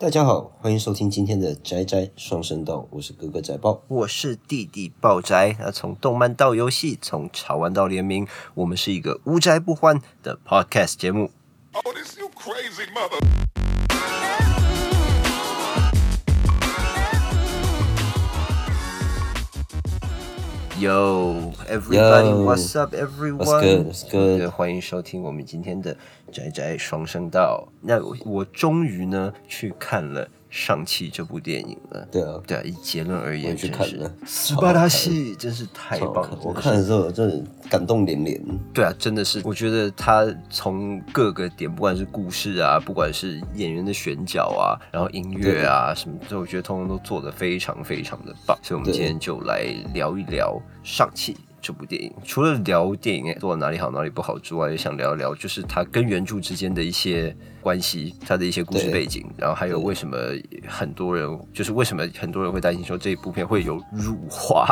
大家好，欢迎收听今天的宅宅双声道，我是哥哥宅爆。我是弟弟爆宅。那从动漫到游戏，从潮玩到联名，我们是一个无宅不欢的 podcast 节目。Oh, this you crazy mother. Yo, everybody, Yo. what's up, everyone? What's good? What's good? 对欢迎收听我们今天的宅宅双声道。那我我终于呢去看了《上汽》这部电影了。对啊，对啊，以结论而言，去看了斯巴达西真是太棒了！。我看的时候真的感动连连。对啊，真的是，我觉得他从各个点，不管是故事啊，不管是演员的选角啊，然后音乐啊什么这，我觉得通通都做得非常非常的棒。所以，我们今天就来聊一聊《上汽》这部电影。除了聊电影做的哪里好哪里不好之外，也想聊一聊就是它跟原著之间的一些关系，他的一些故事背景，然后还有为什么很多人就是为什么很多人会担心说这一部片会有辱华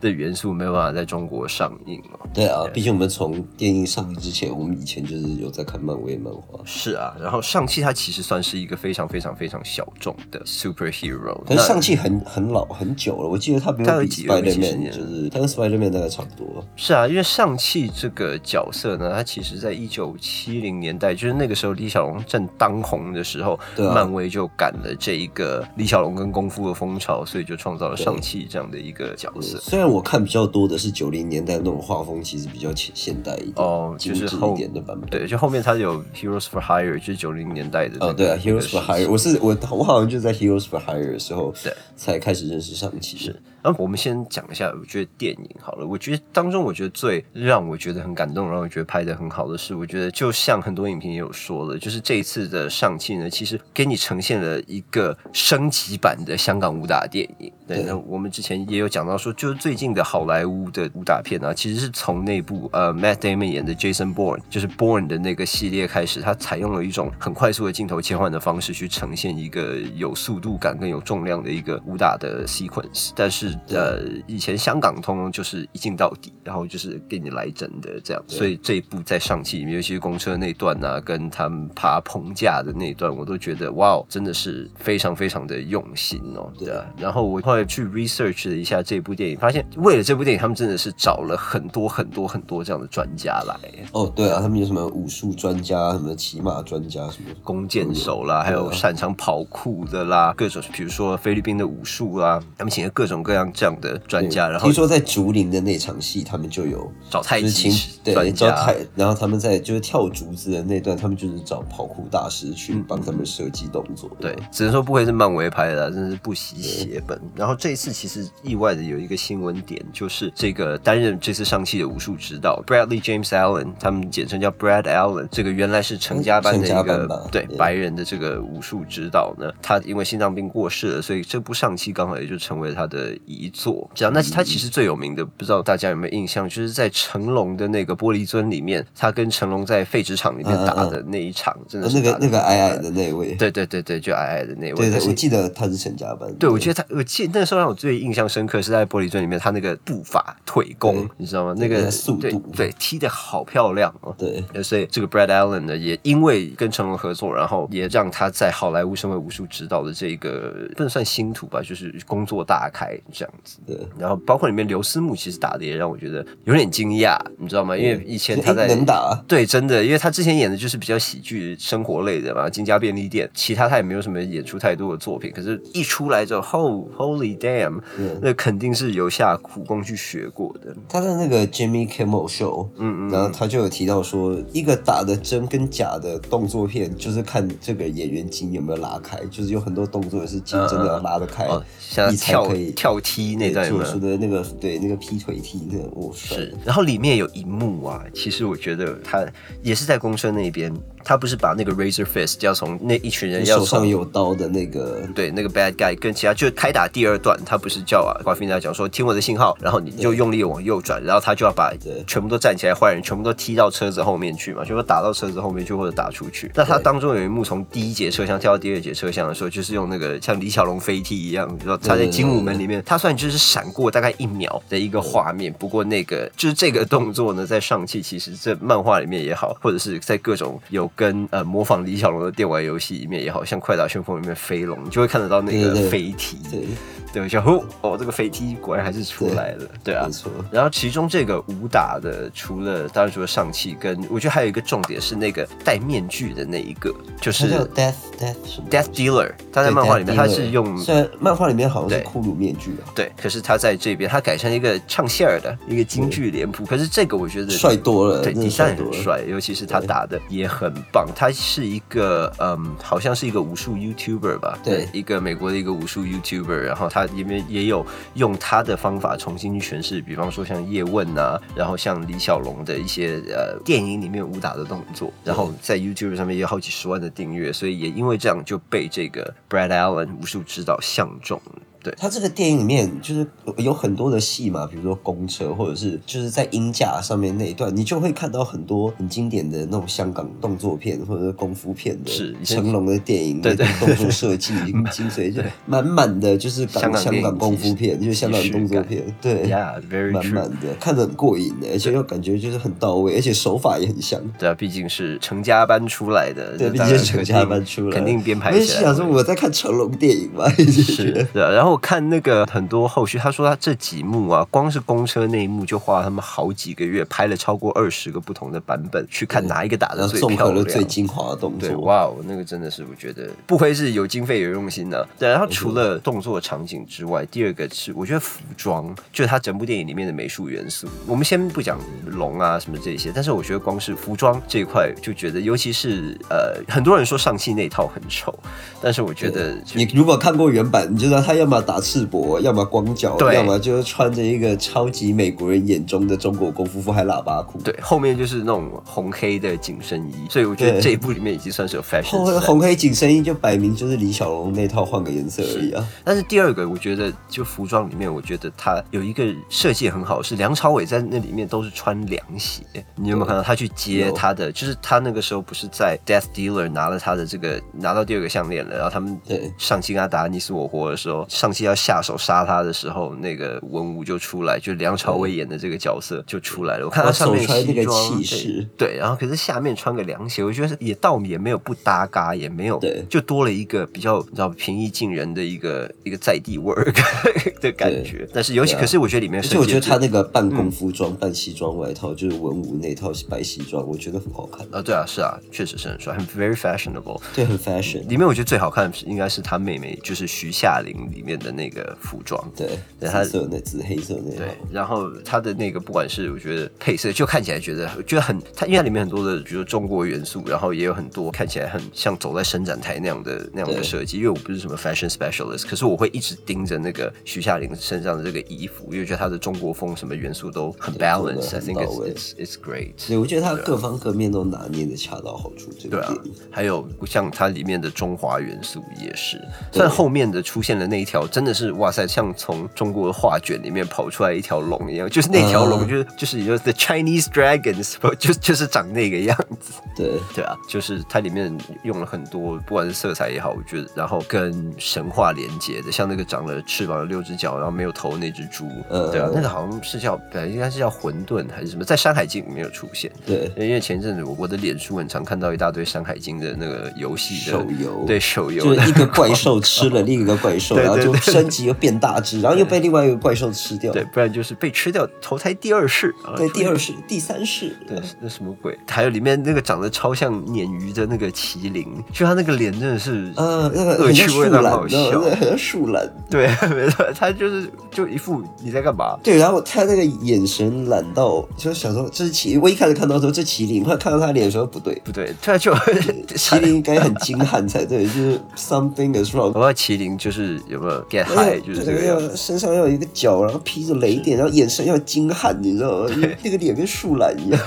的元素，没有办法在中国上映哦。对啊，毕竟我们从电影上映之前，我们以前就是有在看漫威漫画。是啊，然后上汽它其实算是一个非常非常非常小众的 superhero。但是上汽很很老很久了，我记得它没有比它有几有 Spider 几十 Man，年就是它跟 Spider Man 大概差不多。是啊，因为上汽这个角色呢，它其实在一九七零年代，就是那个时候李小龙正当红的时候，漫威就赶了这一个李小龙跟功夫的风潮，所以就创造了上汽这样的一个角色。虽然我看比较多的是九零年代那种画风，其实比较现现代一点，哦，就是后一点的版本。对，就后面它有 Heroes for Hire，就是九零年代的那个、哦，对啊，Heroes for Hire，我是我我好像就在 Heroes for Hire 的时候，对，才开始认识上汽。是，然后我们先讲一下，我觉得电影好了。我觉得当中，我觉得最让我觉得很感动，让我觉得拍的很好的是，我觉得就像很多影评也有说的，就是这一次的上汽呢，其实给你呈现了一个升级版的香港武打电影。对，那我们之前也有讲到说，就是最近的好莱坞的武打片啊，其实是从那部呃 Matt Damon 演的 Jason Bourne，就是 Bourne 的那个系列开始，它采用了一种很快速的镜头切换的方式去呈现一个有速度感跟有重量的一个武打的 sequence。但是呃，以前香港通通就是一镜到底，然后就是给你来真的这样。所以这一部在上汽里面，尤其是公车那段啊，跟他们爬棚架的那段，我都觉得哇哦，真的是非常非常的用心哦。对啊，然后我后来去 research 了一下这部电影，发现为了这部电影，他们真的是找了很多很多很多这样的专家来。哦，对啊，他们有什么武术专家、什么骑马专家什么。弓箭手啦，还有擅长跑酷的啦，各种比如说菲律宾的武术啦，他们请了各种各样这样的专家，然后听说在竹林的那场戏，他们就有找太就是请极 对找太，然后他们在就是跳竹子的那段，他们就是找跑酷大师去帮他们设计动作。对，只能说不愧是漫威拍的啊，真是不惜血本。然后这一次其实意外的有一个新闻点，就是这个担任这次上戏的武术指导 Bradley James Allen，他们简称叫 Brad Allen，这个原来是成家班的一个对白人的这个武术指导呢，他因为心脏病过世了，所以这部上戏刚好也就成为他的遗作。这样，那他其实最有名的，不知道大家有没有印象，就是在成龙的那个玻璃樽里面，他跟成龙在废纸厂里面打的那一场，真的呃那个那个矮矮的那位，对对对对，就矮矮的那位。对对，我记得他是陈家班。对，我觉得他，我记那个时候让我最印象深刻是在《玻璃樽》里面，他那个步伐、腿功，你知道吗？那那个个速度对对，踢的好漂亮哦。对呃所以这个 Brad Allen 呢，也因为跟成龙合作，然后也让他在好莱坞身为武术指导的这个不能算星途吧，就是工作大开这样子。对，然后包括里面刘思慕其实打的也让我觉得有点惊讶，你知道吗？因为以前他在能打啊对，真的，因为他之前演的就是比较喜剧生活类的嘛，《金家便利店》，其他他也没有什么演出太多的作品。可是，一出来之后，Ho Holy damn，那肯定是有下苦功去学过的。他在那个 Jimmy Kimmel Show，嗯嗯，然后他就有提到说，一个打的真跟假的动作片，就是看这个演员筋有没有拉开，就是有很多动作也是筋真的要拉得开，哦，像你才跳可以跳踢那段有没有做出？的那个对那个劈腿踢那个，我是，然后里面有一幕啊，其实我觉得他也是在公车那边，他不是把那个 Razor Fist 要从那一群人要手上有刀的那个，对，那个 bad guy 跟其他就开打第二段，他不是叫啊瓜菲娜讲说听我的信号，然后你就用力往右转，然后他就要把全部都站起来，坏人全部都踢到车子后面去嘛，全部打到车子后面去或者打出去。那他当中有一幕从第一节车厢跳到第二节车厢的时候，就是用那个像李小龙飞踢一样，你知道他在精武门里面，它虽然就是闪过大概一秒的一个画面，不过那个 就是这个动作呢，在上汽其实这漫画里面也好，或者是在各种有跟呃模仿李小龙的电玩游戏里面也好，像《快打旋风》里面飞龙，你就会看得到那个飞踢，对，对，就哦哦，这个飞踢果然还是出来了，对啊没。错，然后其中这个武打的，除了当然除了上汽，跟我觉得还有一个重点是那个戴面具的那一个，就是 Death Death Death Dealer，他在漫画里面他是用漫画里面好像是对骷髅面具啊，对，可是他在这边他改成一个唱戏儿的一个京剧脸谱，可是这个我觉得帅多了，对，真的底下也。很帅，尤其是他打的也很棒。他是一个嗯，好像是一个武术 YouTuber 吧？对一个美国的一个武术 YouTuber，然后他里面也有用他的方法重新去诠释，比方说像叶问啊，然后像李小龙的一些呃电影里面武打的动作，然后在 YouTube 上面也有好几十万的订阅，所以也因为这样就被这个 Brad Allen 武术指导相中了。对，他这个电影里面就是有很多的戏嘛，比如说公车，或者是就是在鹰架上面那一段，你就会看到很多很经典的那种香港动作片或者是功夫片的，是成龙的电影对动作设计跟精髓，就满满的就是港香港香港功夫片，就是香港动作片，对。Yeah，very 满满的，看得很过瘾的，而且又感觉就是很到位，而且手法也很像。对啊，毕竟是成家班出来的，对，毕竟是成家班出来，肯定编排起来会想说我在看成龙电影嘛，是，对啊。然后我看那个很多后续，他说他这几幕啊，光是公车那一幕就花了他们好几个月，拍了超过二十个不同的版本，去看哪一个打的最漂亮。最精华的动对，作。哇哦，那个真的是我觉得不愧是有经费有用心的。对，然后除了动作场景之外，第二个是我觉得服装，就是他整部电影里面的美术元素。我们先不讲龙啊什么这些，但是我觉得光是服装这一块，就觉得尤其是呃，很多人说上戏那一套很丑，但是我觉得你如果看过原版，你知道他要么打赤膊，要么光脚，要么就是穿着一个超级美国人眼中的中国功夫服，还喇叭裤。对，后面就是那种红黑的紧身衣，所以我觉得这一部里面已经算是有 fashion 红。红黑紧身衣就摆明就是李小龙那套换个颜色而已啊。但是第二个，我觉得就服装里面，我觉得他有一个设计很好，是梁朝伟在那里面都是穿凉鞋。你有没有看到他去接他的？就是他那个时候不是在 Death Dealer 拿了他的这个拿到第二个项链了，然后他们对上期跟他打你死我活的时候，上期要下手杀他的时候，那个文武就出来，就梁朝伟演的这个角色就出来了。我看他他上面走出来那个西装气势对，对，然后可是下面穿个凉鞋，我觉得也倒也没有不搭嘎，也没有对就多了一个比较你知道平易近人的一个一个在地味儿 的感觉。但是尤其啊可是我觉得里面而且我觉得他那个半嗯功夫装、半西装外套，就是文武那套白西装，我觉得很好看，啊对啊是啊，确实是很帅，很 very fashionable。对，很 fashion。里面我觉得最好看的是应该是他妹妹，就是徐夏玲里面的那个服装。对，对他紫色那紫黑色那套对，然后它的那个不管是我觉得配色，就看起来觉得觉得很，它因为它里面很多的，比如说中国元素，然后也有很多看起来很像走在伸展台那样的那样的设计。因为我不是什么 fashion specialist，可是我会一直盯着那个徐夏玲身上的这个衣服，因为觉得她的中国风什么元素都很对做得 balance。I think it's it's it's great。对，我觉得他各方各面都拿捏的恰到好处。这对啊还有像它里面的中华元素也是，虽然后面的出现的那一条真的是哇塞，像从中国的画卷里面跑出来一条龙一样，就是那条龙嗯。就是、就是也就是 the Chinese dragons，就就是长那个样子。对，对啊，就是它里面用了很多，不管是色彩也好，我觉得，然后跟神话连接的，像那个长了翅膀、有六只脚，然后没有头的那只猪，嗯。对啊，那个好像是叫，本来应该是叫混沌还是什么，在《山海经》里面有出现。对，因为前阵子我我的脸书很常看到一大堆《山海经》的那个游戏的手游。对手游。就是一个怪兽 吃了另一个怪兽，然后就升级又变大只，然后又被另外一个怪兽吃掉。对，不然就是被吃掉投胎第二世，啊对，第二世、第三世，对，那什么鬼？还有里面那个长得超像鲶鱼的那个麒麟，就他那个脸真的是，呃，那个恶趣味很好？笑对，很像树懒。对，没错，他就是就一副你在干嘛？对，然后他那个眼神懒到，就想说这是麒麟。我一开始看到说这麒麟，后来看到他脸的时候不对，不对，突然就麒麟应该很精悍才对，就是 something is wrong 我。要麒麟就是有没有 get 那 high，就是这个样子。要身上要有一个角，然后披着雷电，然后眼神要精悍，你知道吗？那个脸跟树懒一样。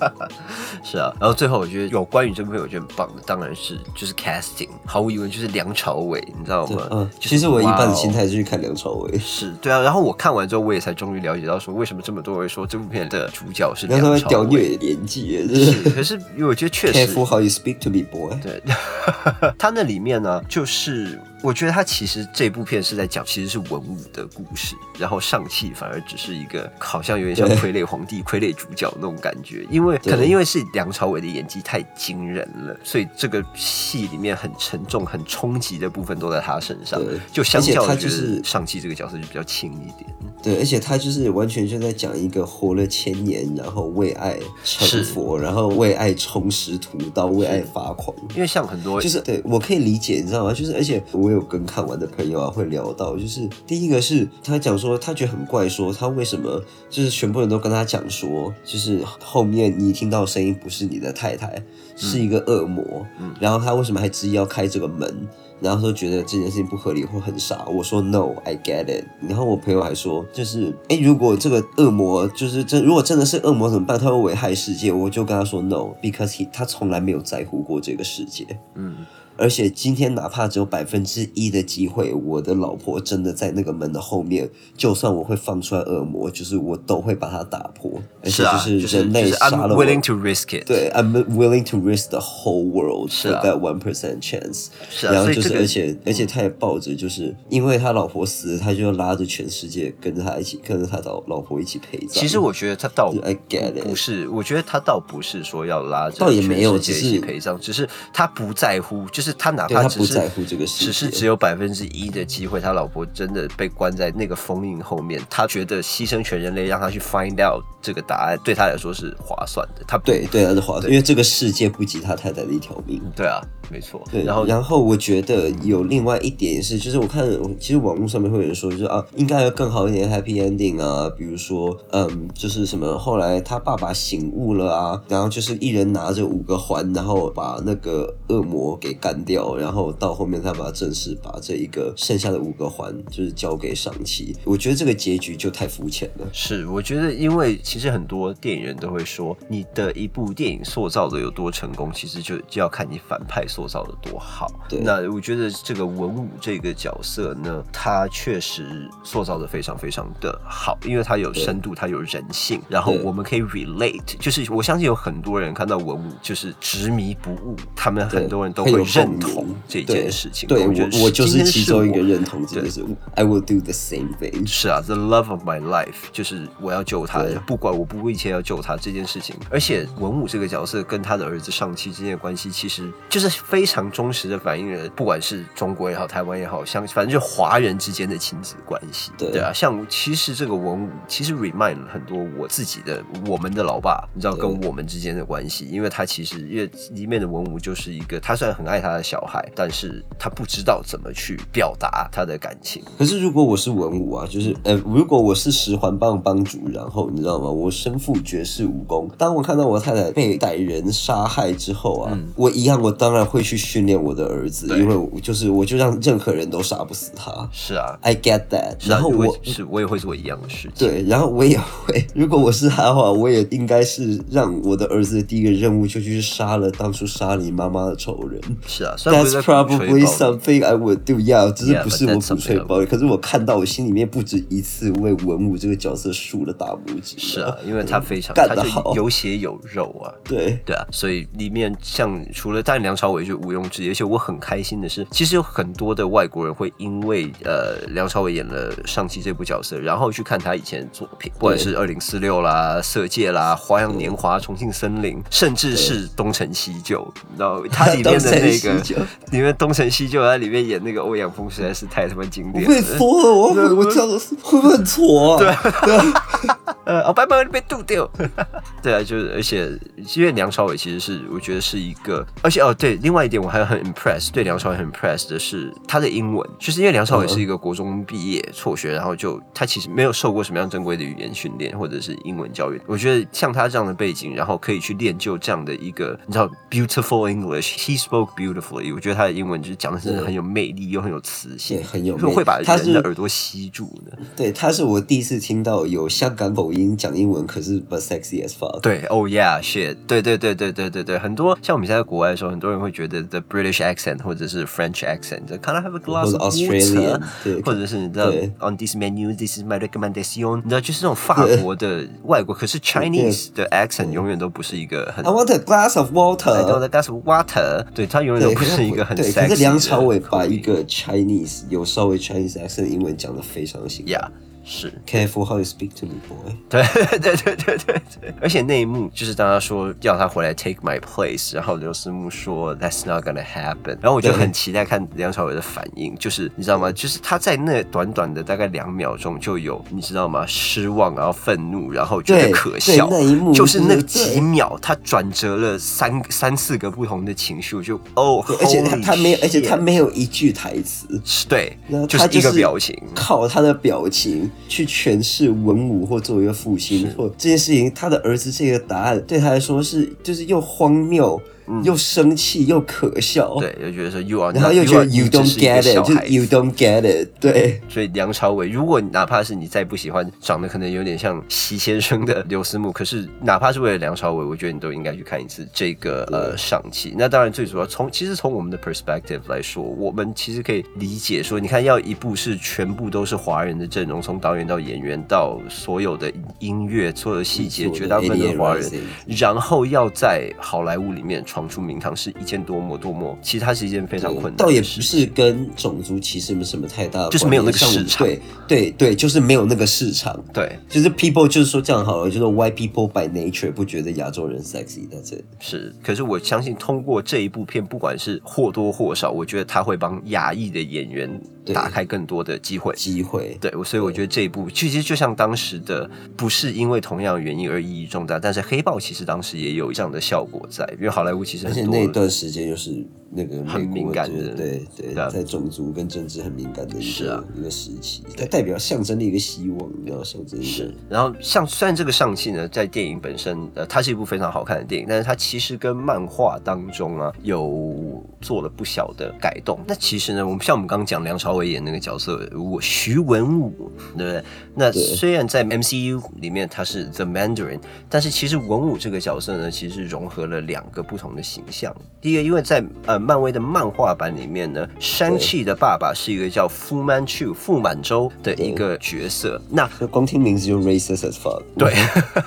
是啊，然后最后我觉得有关于这部片我觉得很棒的，当然是就是 casting，毫无疑问就是梁朝伟，你知道吗？嗯，就是其实我一般的心态是去看梁朝伟。是对啊，然后我看完之后，我也才终于了解到说，为什么这么多人说这部片的主角是梁朝伟屌。虐年纪，就是是，可是因为我觉得确实 careful how you speak to me, boy。对，他那里面呢，就是我觉得他其实这部片是在讲其实是文武的故事，然后上汽反而只是一个好像有点像傀儡皇帝、傀儡主角那种感觉，因为可能因为是梁朝伟的演技太惊人了，所以这个戏里面很沉重、很冲击的部分都在他身上对，就相较他就是上汽这个角色就比较轻一点。对，而且他就是完全就在讲一个活了千年，然后为爱成佛，然后为爱充实屠刀，为爱发狂。因为像很多就是对我可以理解，你知道吗？就是而且我有跟看完的朋友啊会聊到，就是第一个是他讲说他觉得很怪，说他为什么就是全部人都跟他讲说，就是后面你听到声音不是你的太太，是一个恶魔，嗯然后他为什么还执意要开这个门？然后说觉得这件事情不合理或很傻，我说 No，I get it。然后我朋友还说，就是哎，如果这个恶魔就是真，如果真的是恶魔怎么办？他会危害世界。我就跟他说 No，because he 他从来没有在乎过这个世界。嗯，而且今天哪怕只有百分之一的机会，我的老婆真的在那个门的后面，就算我会放出来恶魔，就是我都会把它打破。而且是啊，是就是人类就是杀 I'm 了我。willing to risk it。对，I'm willing to risk the whole world 是 for 啊 that one percent chance。是啊然后就是，而且而且他也抱着，就是因为他老婆死了，他就拉着全世界跟着他一起，跟着他老老婆一起陪葬。其实我觉得他倒 I get 不 it 不是，我觉得他倒不是说要拉着倒也没有只是陪葬，只是他不在乎，就是他哪怕只是不在乎这个世界只是只有百分之一的机会，他老婆真的被关在那个封印后面，他觉得牺牲全人类让他去 find out 这个答案，对他来说是划算的。他对对，他是划算，因为这个世界不及他太太的一条命。对啊，没错。对，然后然后我觉得有另外一点是，就是我看其实网络上面会有人说，就是啊，应该要更好一点 happy ending 啊，比如说，嗯，就是什么后来他爸爸醒悟了啊，然后就是一人拿着五个环，然后把那个恶魔给干掉，然后到后面他把正式把这一个剩下的五个环就是交给上期，我觉得这个结局就太肤浅了。是，我觉得，因为其实很多电影人都会说，你的一部电影塑造的有多成功，其实就就要看你反派塑造的多好。对那我觉得这个文武这个角色呢，他确实塑造的非常非常的好，因为他有深度，他有人性，然后我们可以 relate，就是我相信有很多人看到文武就是执迷不悟，他们很多人都会很有共鸣认同这件事情。对我我我就是其中一个认同，这对就是 I will do the same thing。是啊，the love of my life，就是我要救他，不管我不顾一切要救他这件事情。而且文武这个角色跟他的儿子上期之间的关系，其实就是非常忠实的反映了，不管是中国也好，台湾也好，像反正就华人之间的亲子关系。对啊，像其实这个文武其实 remind 了很多我自己的我们的老爸，你知道跟我们之间的关系，因为他其实因为里面的文武就是一个，他虽然很爱他的小孩，但是他不知道怎么去表达他的感情。可是如果我是文武啊，就是呃，如果我是十环帮帮主，然后你知道吗？我身负绝世武功，当我看到我太太被歹人杀害之后啊，我一样，我当然会去训练我的儿子，因为我就是我就让任何人都杀不死他。是啊，I get that，然后我是我也会做一样的事情。对，然后我也会，如果我是他的话，我也应该是让我的儿子的第一个任务就去杀了当初杀你妈妈的仇人。是啊，虽然不 That's probably something I would do. Yeah，只是不是我 that's 鼓吹暴力，可是我看到我心里面不止一次为文武这个角色竖了大拇指。是啊，因为他非常，干得好有血有肉啊。对对啊，所以里面像除了但梁朝伟就毋庸置疑，而且我很开心的是，其实有很多的外国人会因为呃梁朝伟演了上期这部角色，然后去看他以前的作品，不管是二零四六啦、色戒啦、花样年华、重庆森林，甚至是东成西就，然后 他里面的那东 里面东成西就在里面演那个欧阳锋实在是太他妈经我被典了。搓了，我我这样子会不会很挫啊？对 呃，哦，拜拜被渡掉。对啊，就是而且因为梁朝伟其实是我觉得是一个，而且哦对，另外一点我还很 impress，对梁朝伟很 impress 的是他的英文，就是因为梁朝伟是一个国中毕业辍学，然后就他其实没有受过什么样正规的语言训练或者是英文教育。我觉得像他这样的背景，然后可以去练就这样的一个你知道 beautiful English，he spoke beautifully。我觉得他的英文就是讲的是很有魅力又很有磁性对，很有会把人的耳朵吸住的。对，他是我第一次听到有香港口音讲英文，可是 but sexy as fuck。对，Oh yeah shit，对对对对对对对，很多像我们现在在国外的时候，很多人会觉得 the British accent 或者是 French accent，can I have a glass of Australian，water？对或者是你知道对 on this menu this is my recommendation，你知道就是这种法国的外国，可是 Chinese 的 accent 永远都不是一个很 I want a glass of I don't want a。glass of water，对，他永远都对，是是一个很对可是梁朝伟把一个 Chinese 有稍微 Chinese accent 的英文讲的非常行。，Yeah，是。Careful how you speak to me, boy。对对对对对对，而且那一幕就是当他说要他回来 take my place，然后刘思慕说 that's not gonna happen，然后我就对很期待看梁朝伟的反应，就是你知道吗？就是他在那短短的大概两秒钟就有你知道吗？失望，然后愤怒，然后觉得可笑，那一幕就是那几秒，他转折了三三四个不同的情绪，就哦，而且他他没有，而且他没有一句台词，是对就是一个表情，靠他的表情去诠释文武或作为一个复兴或这件事情，他的儿子这个答案对他来说是就是又荒谬、又生气又可笑，，嗯对，又觉得说 you are，然后又觉得 you don't get it，就 you don't get it，对。所以梁朝伟，如果哪怕是你再不喜欢长得可能有点像席先生的刘思慕，可是哪怕是为了梁朝伟，我觉得你都应该去看一次这个呃上期。那当然最主要从其实从我们的 perspective 来说，我们其实可以理解说，你看要一部是全部都是华人的阵容，从导演到演员到所有的音乐、所有的细节，绝大部分都是华人。然后要在好莱坞里面闯出名堂，是一件多么多么，其实它是一件非常困难倒也不是跟种族歧视没什么太大的，就是没有那个市场对对对，就是没有那个市场。对。就是 people 就是说这样好了，就是 white people by nature 不觉得亚洲人 sexy，但是是，可是我相信通过这一部片，不管是或多或少，我觉得他会帮亚裔的演员打开更多的机会。机会。对，所以我觉得这一部其实就像当时的，不是因为同样的原因而意义重大，但是黑豹其实当时也有这样的效果在，因为好莱坞其实而且那段时间又是那个很敏感的对对在种族跟政治很敏感的一个是啊一个时期，它代表象征的一个希望，你知道象征是，然后像虽然这个上戏呢，在电影本身，呃，它是一部非常好看的电影，但是它其实跟漫画当中啊有做了不小的改动。那其实呢，我们像我们刚刚讲梁朝伟演那个角色，我徐文武，对不对？那虽然在 MCU 里面他是 The Mandarin，但是其实文武这个角色呢，其实融合了两个不同的形象。第一个，因为在呃漫威的漫画版里面呢，山气的爸爸是一个叫 Fu Manchu 傅满洲的一个角色，那光听名字就 racist as fuck。对，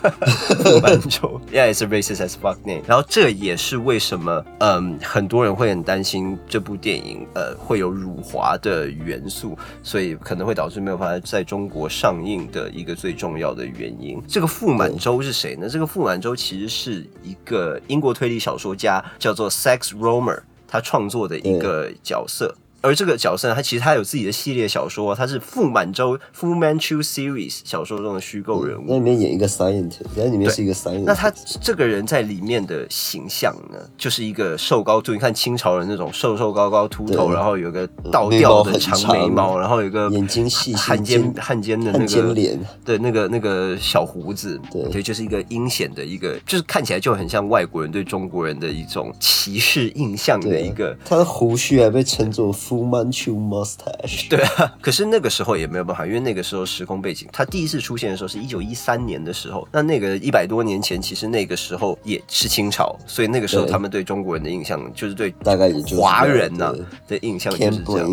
傅满洲，Yeah, it's a racist as fuck name。然后这也是为什么，嗯，很多人会很担心这部电影，呃，会有辱华的元素，所以可能会导致没有办法在中国上映的一个最重要的原因。这个傅满洲是谁呢？这个傅满洲其实是一个英国推理小说家，叫做 Sex Romer，他创作的一个角色。而这个角色呢，他其实他有自己的系列小说，他是傅满洲 Fu Manchu Series 小说中的虚构人物。那里面演一个 scientist，在里面是一个 scientist。那他这个人在里面的形象呢，就是一个瘦高就你看清朝人那种瘦瘦高高秃头，然后有个倒吊的长长眉毛，然后有个眼睛细细汉奸汉奸的那个奸脸对那个那个小胡子，对就是一个阴险的一个，就是看起来就很像外国人对中国人的一种歧视印象的一个。他的胡须还被称作 Fu Manchu mustache。对啊，可是那个时候也没有办法，因为那个时候时空背景，他第一次出现的时候是一九一三年的时候，那那个一百多年前，其实那个时候也是清朝，所以那个时候他们对中国人的印象就是对大概也就是华人呐、对的印象就是这样。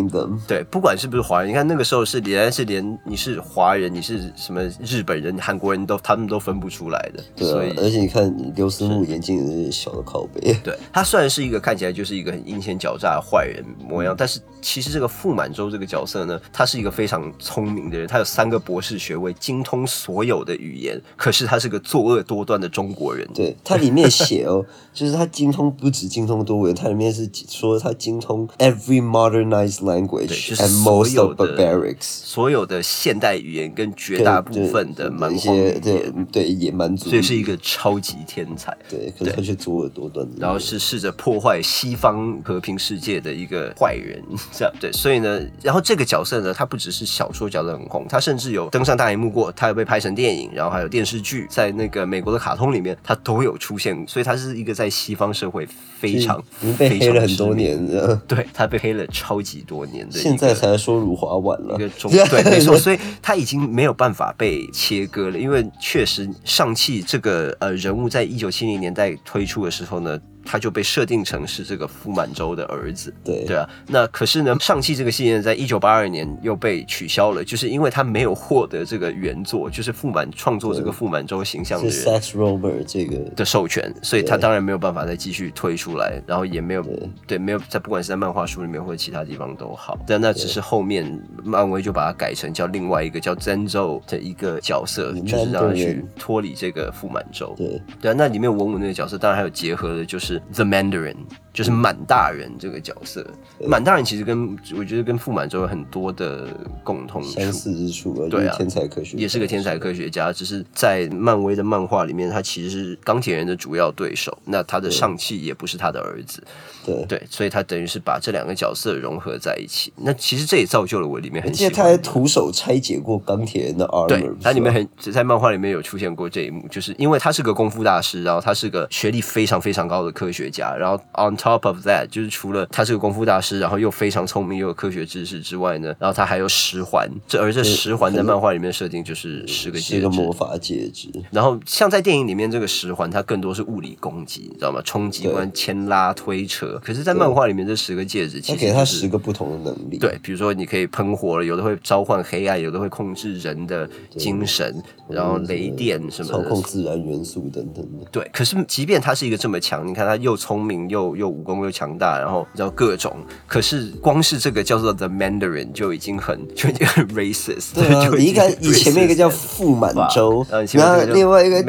对，不管是不是华人，你看那个时候是连是连你是华人，你是什么日本人、韩国人都他们都分不出来的，对所以啊，而且你看刘思慕眼睛也是小的靠背。对他虽然是一个看起来就是一个很阴险狡诈的坏人模样，但是其实这个傅满洲这个角色呢，他是一个非常聪明的人，他有三个博士学位，精通所有的语言，可是他是个作恶多端的中国人。对，他里面写哦，就是他精通不止精通多文，它里面是说他精通 every modernized language 就是 and most of 的 barbarics。所有的现代语言跟绝大部分的蛮一荒对，对野蛮族，所以是一个超级天才。对，可是他却作恶多端，然后是试着破坏西方和平世界的一个坏人，这样对，所以呢，然后这个角色呢，他不只是小说角色很红，他甚至有登上大荧幕过，他有被拍成电影，然后还有电视剧，在那个美国的卡通里面，他都有出现，所以他是一个在西方社会非常被黑了很多年的，对他被黑了超级多年的，现在才说辱华晚了一个。中对，没错，所以他已经没有办法被切割了，因为确实上汽这个呃人物在一九七零年代推出的时候呢。他就被设定成是这个傅满洲的儿子，对。对啊。那可是呢，上汽这个系列在一九八二年又被取消了，就是因为他没有获得这个原作，就是傅满创作这个傅满洲形象的是人 Sex Romer 这个。的授权，所以他当然没有办法再继续推出来，然后也没有对。没有在不管是在漫画书里面或者其他地方都好，但那只是后面漫威就把它改成叫另外一个叫 Zenzo 的一个角色，就是让他去脱离这个傅满洲。对。对啊，那里面文武那个角色，当然还有结合的就是 The Mandarin，就是满大人这个角色。满大人其实跟我觉得跟傅满洲有很多的共通处，相似之处啊，对啊就是天才科学家也是个天才科学家，只是在漫威的漫画里面，他其实是钢铁人的主要对手。那他的上气也不是他的儿子，对。对，所以他等于是把这两个角色融合在一起。那其实这也造就了我里面很而且喜欢。他还徒手拆解过钢铁人的 armor，对，他里面很在漫画里面有出现过这一幕，就是因为他是个功夫大师，然后他是个学历非常非常高的科学家，然后 on top of that，就是除了他是个功夫大师，然后又非常聪明又有科学知识之外呢，然后他还有十环，这而这十环在漫画里面设定就是十个戒指，是个魔法戒指，然后像在电影里面这个十环，它更多是物理攻击，你知道吗？冲击关、牵拉、推扯。可是，在漫画里面，这十个戒指其他给他十个不同的能力，对，比如说你可以喷火了，有的会召唤黑暗，有的会控制人的精神，然后雷电什么操控。自然元素等等的。对，可是即便他是一个这么强，你看他又聪明又又武功又强大，然后然后各种，可是光是这个叫做 The Mandarin 就已经很 就已经很 racist，对啊就，一看很你前面一个叫傅满洲 然后，另外一个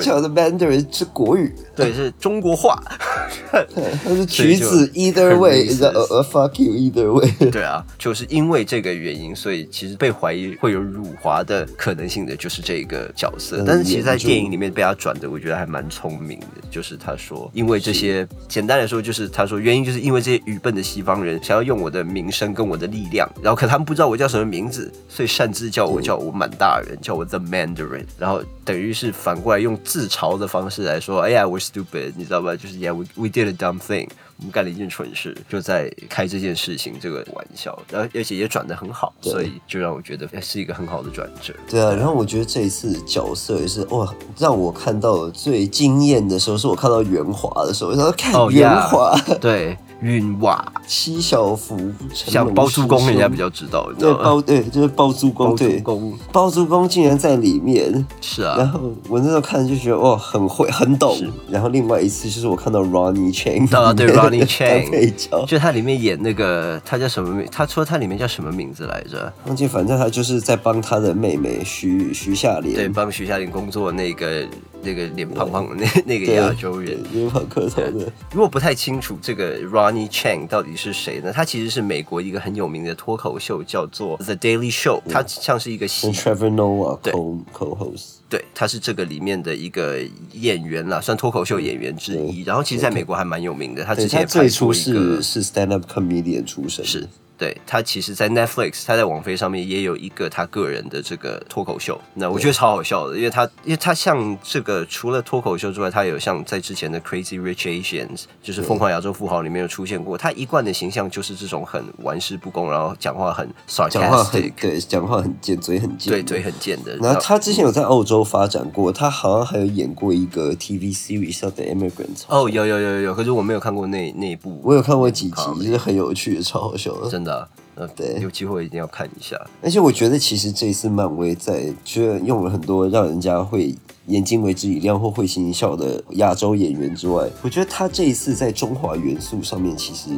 叫的 Mandarin 是国语，对 是中国话，他 是橘子 either way，racist 然后呃 fuck you either way。对啊，就是因为这个原因，所以其实被怀疑会有辱华的可能性的，就是这个角色嗯。但是其实，在电影里面被他转的，我觉得还蛮聪明的。就是他说，因为这些，简单来说，就是他说原因就是因为这些愚笨的西方人想要用我的名声跟我的力量，然后可他们不知道我叫什么名字，所以擅自叫我叫我满大人，叫我 The Mandarin，然后等于是反过来用自嘲的方式来说，哎呀，we're stupid，你知道吧？就是 Yeah, we we did a dumb thing。我们干了一件蠢事，就在开这件事情这个玩笑，然后而且也转的很好，所以就让我觉得是一个很好的转折。对啊，然后我觉得这一次角色也是哇，让我看到最惊艳的时候，是我看到圆滑的时候，然后看哦袁 yeah、对，晕哇，七小福、像包租公，人家比较知道，你知对？包对就是包租公包租对。公。包租公竟然在里面，是啊，然后我那时候看就觉得哇很会很懂。是，然后另外一次就是我看到 Ronnie Chang 啊对 Ronnie Chang 就他里面演那个他叫什么名？他说他里面叫什么名字来着？忘记反正他就是在帮他的妹妹徐徐夏莲。对，帮徐夏莲工作那个那个脸胖胖的那那个亚洲人。对，就是很磕头的，如果不太清楚这个 Ronnie Chang 到底是谁呢？他其实是美国一个很有名的脱口秀，叫做 The Daily Show。他像是一个喜 Trevor Noah 对 co co host。对，他是这个里面的一个演员啦，算脱口秀演员之一。然后其实在美国还蛮有名的，他之前也拍最初是是 stand up comedian 出身，是。对他其实，在 Netflix，他在网飞上面也有一个他个人的这个脱口秀，那我觉得超好笑的，因为他因为他像这个除了脱口秀之外，他有像在之前的 Crazy Rich Asians，就是疯狂亚洲富豪里面有出现过，他一贯的形象就是这种很玩世不恭，然后讲话很讲话很对，讲话很贱，嘴很贱，对嘴很贱的。然后他之前有在澳洲发展过，他好像还有演过一个 TV series 叫《The Immigrants》。哦，有有有有有，可是我没有看过那那一部，我有看过几集就是很有趣的，超好笑的。真的啊、呃，对有机会一定要看一下。而且我觉得，其实这一次漫威在觉得用了很多让人家会眼睛为之一亮或会心一笑的亚洲演员之外，我觉得他这一次在中华元素上面，其实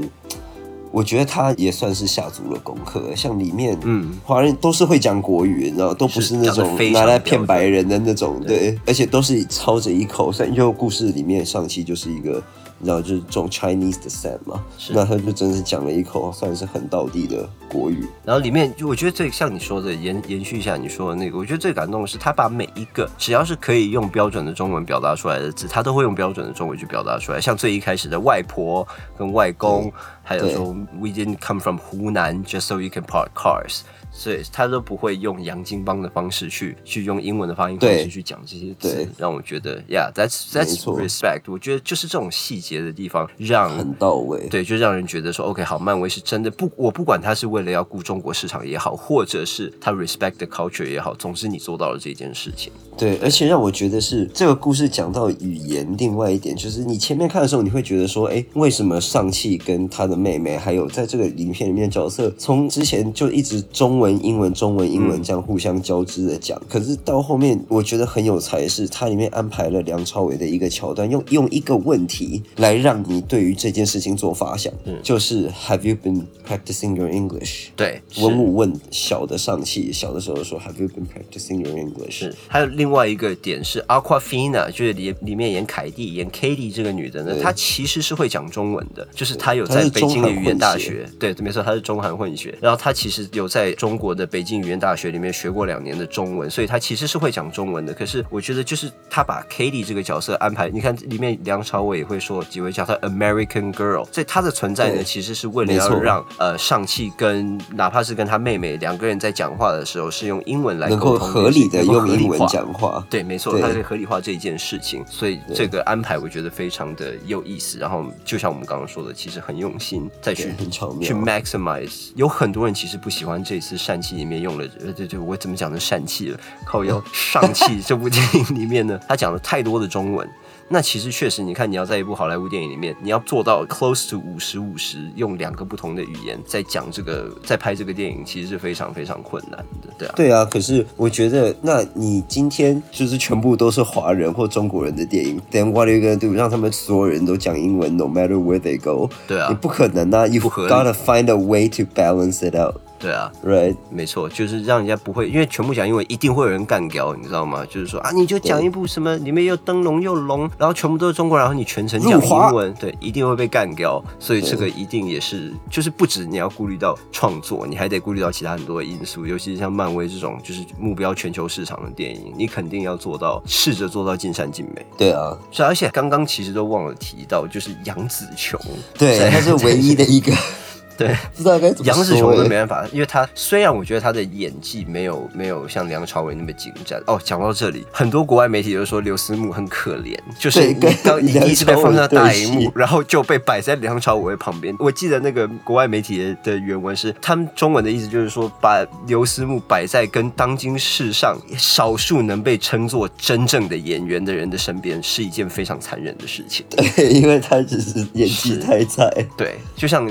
我觉得他也算是下足了功课。像里面，嗯，华人都是会讲国语，你知道，都不是那种拿来骗白人的那种，对对，而且都是操着一口。像因为故事里面上期就是一个。你知道，就是这种 Chinese descent 嘛，是那他就真是讲了一口算是很道地的国语。然后里面，我觉得最像你说的延延续一下你说的那个，我觉得最感动的是他把每一个只要是可以用标准的中文表达出来的字，他都会用标准的中文去表达出来。像最一开始的外婆跟外公，还有说 We didn't come from 湖南 just so you can park cars。所以他都不会用洋金邦的方式去去用英文的发音方式去讲这些字对，让我觉得，Yeah，that's that's respect。我觉得就是这种细节的地方，让很到位。对，就让人觉得说，OK，好，漫威是真的不，我不管他是为了要顾中国市场也好，或者是他 respect the culture 也好，总之你做到了这件事情。对，而且让我觉得是这个故事讲到语言，另外一点就是你前面看的时候，你会觉得说，哎，为什么上汽跟他的妹妹，还有在这个影片里面的角色，从之前就一直中文、英文、中文、英文这样互相交织的讲，可是到后面我觉得很有才是，它里面安排了梁朝伟的一个桥段，用用一个问题来让你对于这件事情做发想，嗯。就是 Have you been practicing your English？对，文武问小的上气，小的时候说 Have you been practicing your English？是，还有另外一个点是 Aquafina，就是里里面演凯蒂、演 Katie 这个女的呢，她其实是会讲中文的，就是她有在北京的语言大学，对，没错，她是中韩混血，然后她其实有在中国的北京语言大学里面学过两年的中文，所以他其实是会讲中文的。可是我觉得就是他把 Katie 这个角色安排，你看里面梁朝伟也会说几位叫他 American Girl，所以他的存在呢，其实是为了要让呃上汽跟哪怕是跟他妹妹两个人在讲话的时候是用英文来沟通，够合理的用英文讲话。对，没错，对它可以合理化这一件事情，所以这个安排我觉得非常的有意思。然后就像我们刚刚说的，其实很用心再去去 maximize。有很多人其实不喜欢这次疝气里面用了，呃，对对，我怎么讲成疝气了？靠要上气 这部电影里面呢，他讲了太多的中文。那其实确实，你看你要在一部好莱坞电影里面，你要做到 close to 五十五十，用两个不同的语言在讲这个，在拍这个电影，其实是非常非常困难的，对啊。对啊，可是我觉得，那你今天就是全部都是华人或中国人的电影，then what are you gonna do？让他们所有人都讲英文，no matter where they go？对啊你不可能啊，you gotta find a way to balance it out。对啊，Right，没错，就是让人家不会，因为全部讲英文，一定会有人干掉，你知道吗？就是说啊，你就讲一部什么，里面又灯笼又龙，然后全部都是中国人，然后你全程讲英文，对，一定会被干掉。所以这个一定也是，就是不止你要顾虑到创作，你还得顾虑到其他很多的因素，尤其是像漫威这种就是目标全球市场的电影，你肯定要做到试着做到尽善尽美。对啊，是啊，而且刚刚其实都忘了提到，就是杨紫琼，对，她是唯一的一个，对。不知道该怎么杨紫琼都没办法，因为她虽然我觉得她的演技没有没有像梁朝伟那么精湛哦。讲到这里，很多国外媒体都说刘思慕很可怜，就是当一直被放上大荧幕然后就被摆在梁朝伟旁边。我记得那个国外媒体的的原文是，他们中文的意思就是说，把刘思慕摆在跟当今世上少数能被称作真正的演员的人的身边，是一件非常残忍的事情。对，因为他只是演技太菜。对，就像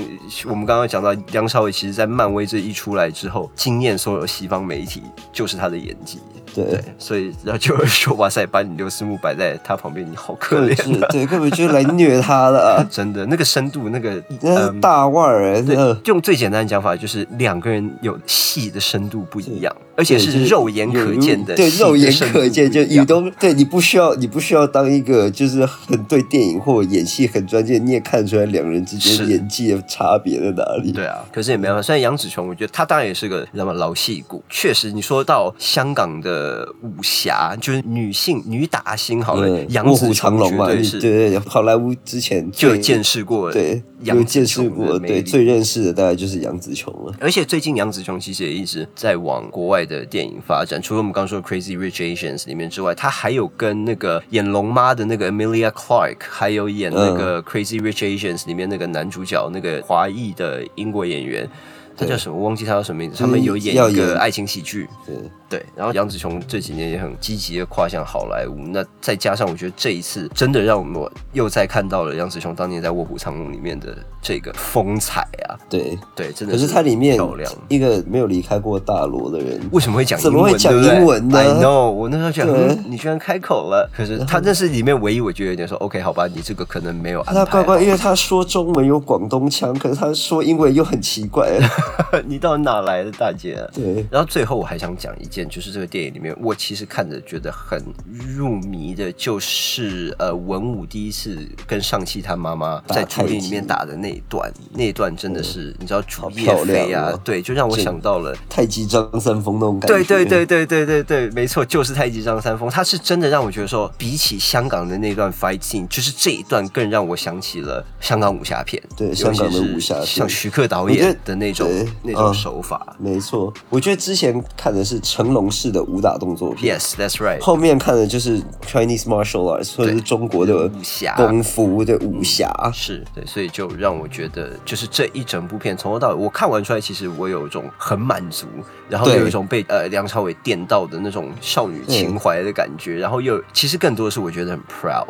我们刚刚讲到，梁朝伟其实在漫威这一出来之后，惊艳所有西方媒体，就是他的演技。对对，所以然后就会说，哇塞，把你刘思慕摆在他旁边，你好可怜啊！对，根本就是来虐他的啊！真的，那个深度，那个那。大腕儿用最简单的讲法就是两个人有戏的深度不一样，而且是肉眼可见的对，肉眼可见，就你都对你不需要，你不需要当一个就是很对电影或演戏很专业，你也看出来两人之间演技的差别在哪里。对啊，可是也没办法。虽然杨紫琼，我觉得她当然也是个那么老戏骨。确实，你说到香港的武侠，就是女性女打星好了，嗯，杨紫琼藏龙嘛，对绝对是对对，好莱坞之前就有见识过对，有见识过，对，最认识的大概就是杨紫琼了。而且最近杨紫琼其实也一直在往国外的电影发展，除了我们刚刚说的《Crazy Rich Asians》里面之外，他还有跟那个演龙妈的那个 Amelia Clarke，还有演那个《Crazy Rich Asians》里面那个男主角那个华裔的英国演员。他叫什么？我忘记他叫什么名字。他们有演一个爱情喜剧，对，对。然后杨紫琼这几年也很积极的跨向好莱坞。那再加上我觉得这一次真的让我们又再看到了杨紫琼当年在《卧虎藏龙》里面的这个风采啊，对。对，真的可是它里面漂亮。一个没有离开过大罗的人，为什么会讲英文？怎么会讲英文呢 I know，我那时候觉得，对嗯你居然开口了。可是他那是里面唯一我觉得有点说，OK，好吧，你这个可能没有安排好。他怪怪，因为他说中文有广东腔，可是他说英文又很奇怪。你到底哪来的大姐、啊？对，然后最后我还想讲一件，就是这个电影里面我其实看着觉得很入迷的，就是呃文武第一次跟上汽他妈妈在竹林里面打的那一段，那一段真的是、你知道竹叶漂飞啊亮哦，对，就让我想到了。太极张三丰那种感觉。对对对对对对对，没错，就是太极张三丰，他是真的让我觉得说，比起香港的那段 fight scene，就是这一段更让我想起了香港武侠片，对香港的武侠片像徐克导演的那种那种嗯手法。没错，我觉得之前看的是成龙式的武打动作片。Yes, that's right。后面看的就是 Chinese martial arts 或者是中国的武侠。功夫的武侠。是对，所以就让我觉得，就是这一整部片从头到尾，我看完出来，其实我有一种很满足，然后对。有一种被呃梁朝伟电到的那种少女情怀的感觉，然后又其实更多的是我觉得很 proud，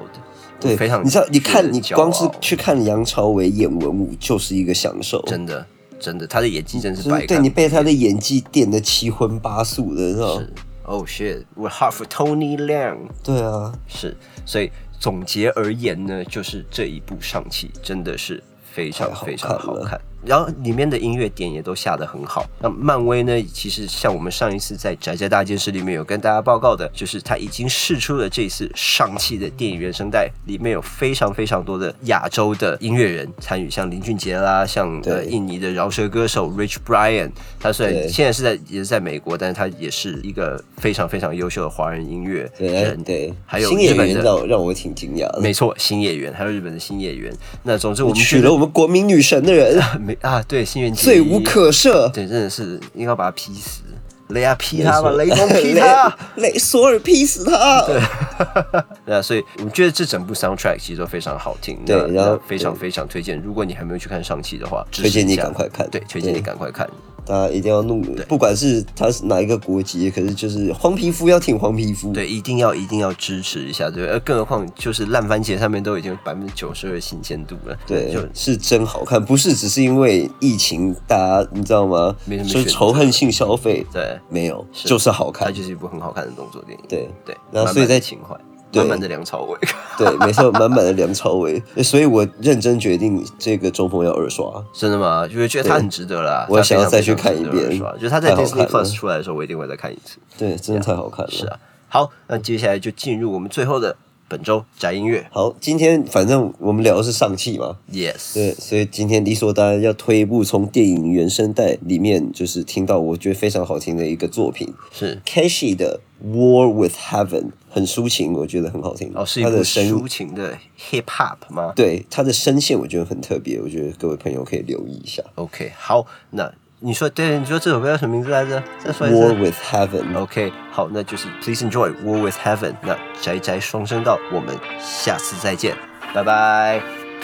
对，非常你知道，你看你光是去看梁朝伟演文武就是一个享受，真的真的，他的演技真是就百看对你被他的演技电的七荤八素的，是吧？是 Oh shit, we're hard for Tony Leung。对啊，是，所以总结而言呢，就是这一部上期真的是非常非常看好看。然后里面的音乐点也都下得很好。那漫威呢，其实像我们上一次在宅家大件事里面有跟大家报告的，就是他已经试出了这次上汽的电影原声带，里面有非常非常多的亚洲的音乐人参与，像林俊杰啦，像呃印尼的饶舌歌手 Rich Brian，他虽然现在是在也是在美国，但是他也是一个非常非常优秀的华人音乐对人。对，还有新演员让让我挺惊讶的，没错，新演员，还有日本的新演员。那总之我们娶了我们国民女神的人，没啊，对，新垣结衣罪无可赦。对，真的是应该把他劈死。雷啊，劈没他吧，雷公劈他。雷雷索尔劈死他。对，对啊，所以我觉得这整部 soundtrack 其实都非常好听。对然后非常非常推荐。如果你还没有去看上期的话，推荐你赶快看对，推荐你赶快看。大家一定要弄，不管是他是哪一个国籍，可是就是黄皮肤要挺黄皮肤。对，一定要一定要支持一下，对，而，更何况就是烂番茄上面都已经有百分之九十二新鲜度了，对就是真好看，不是只是因为疫情，大家你知道吗？就是没什么选择仇恨性消费，对，没有，是就是好看。它就是一部很好看的动作电影。对对，然后所以在情怀，对满满的梁朝伟。对，没错，满满的梁朝伟，所以我认真决定这个中锋要二刷。真的吗？就是觉得他很值得啦。我想要再去看一遍二刷就是他在 Disney Plus 出来的时候，我一定会再看一次。对，真的太好看了。是啊，好，那接下来就进入我们最后的本周宅音乐。好，今天反正我们聊的是上汽嘛，Yes，对，所以今天理所当然要推一部从电影原声带里面就是听到我觉得非常好听的一个作品是 k a s h i 的《War with Heaven》，很抒情，我觉得很好听。哦，是一部抒情的 Hip Hop 吗对他的声线我觉得很特别，我觉得各位朋友可以留意一下。？OK，好，那你说对，你说这首歌叫什么名字来着？再说一次。War with Heaven。OK，好，那就是 Please enjoy War with Heaven。那宅宅双声道，我们下次再见，拜拜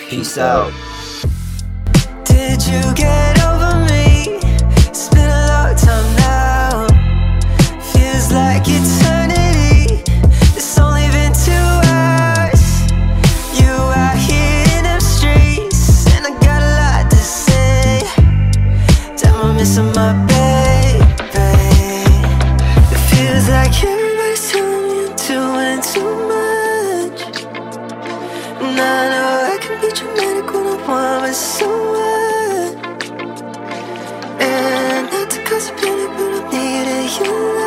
，Peace out。Did you get over me? It's been a long time now. Feels like it's dramatic when I want, but so what? And not to cause a panic, but I'm needing your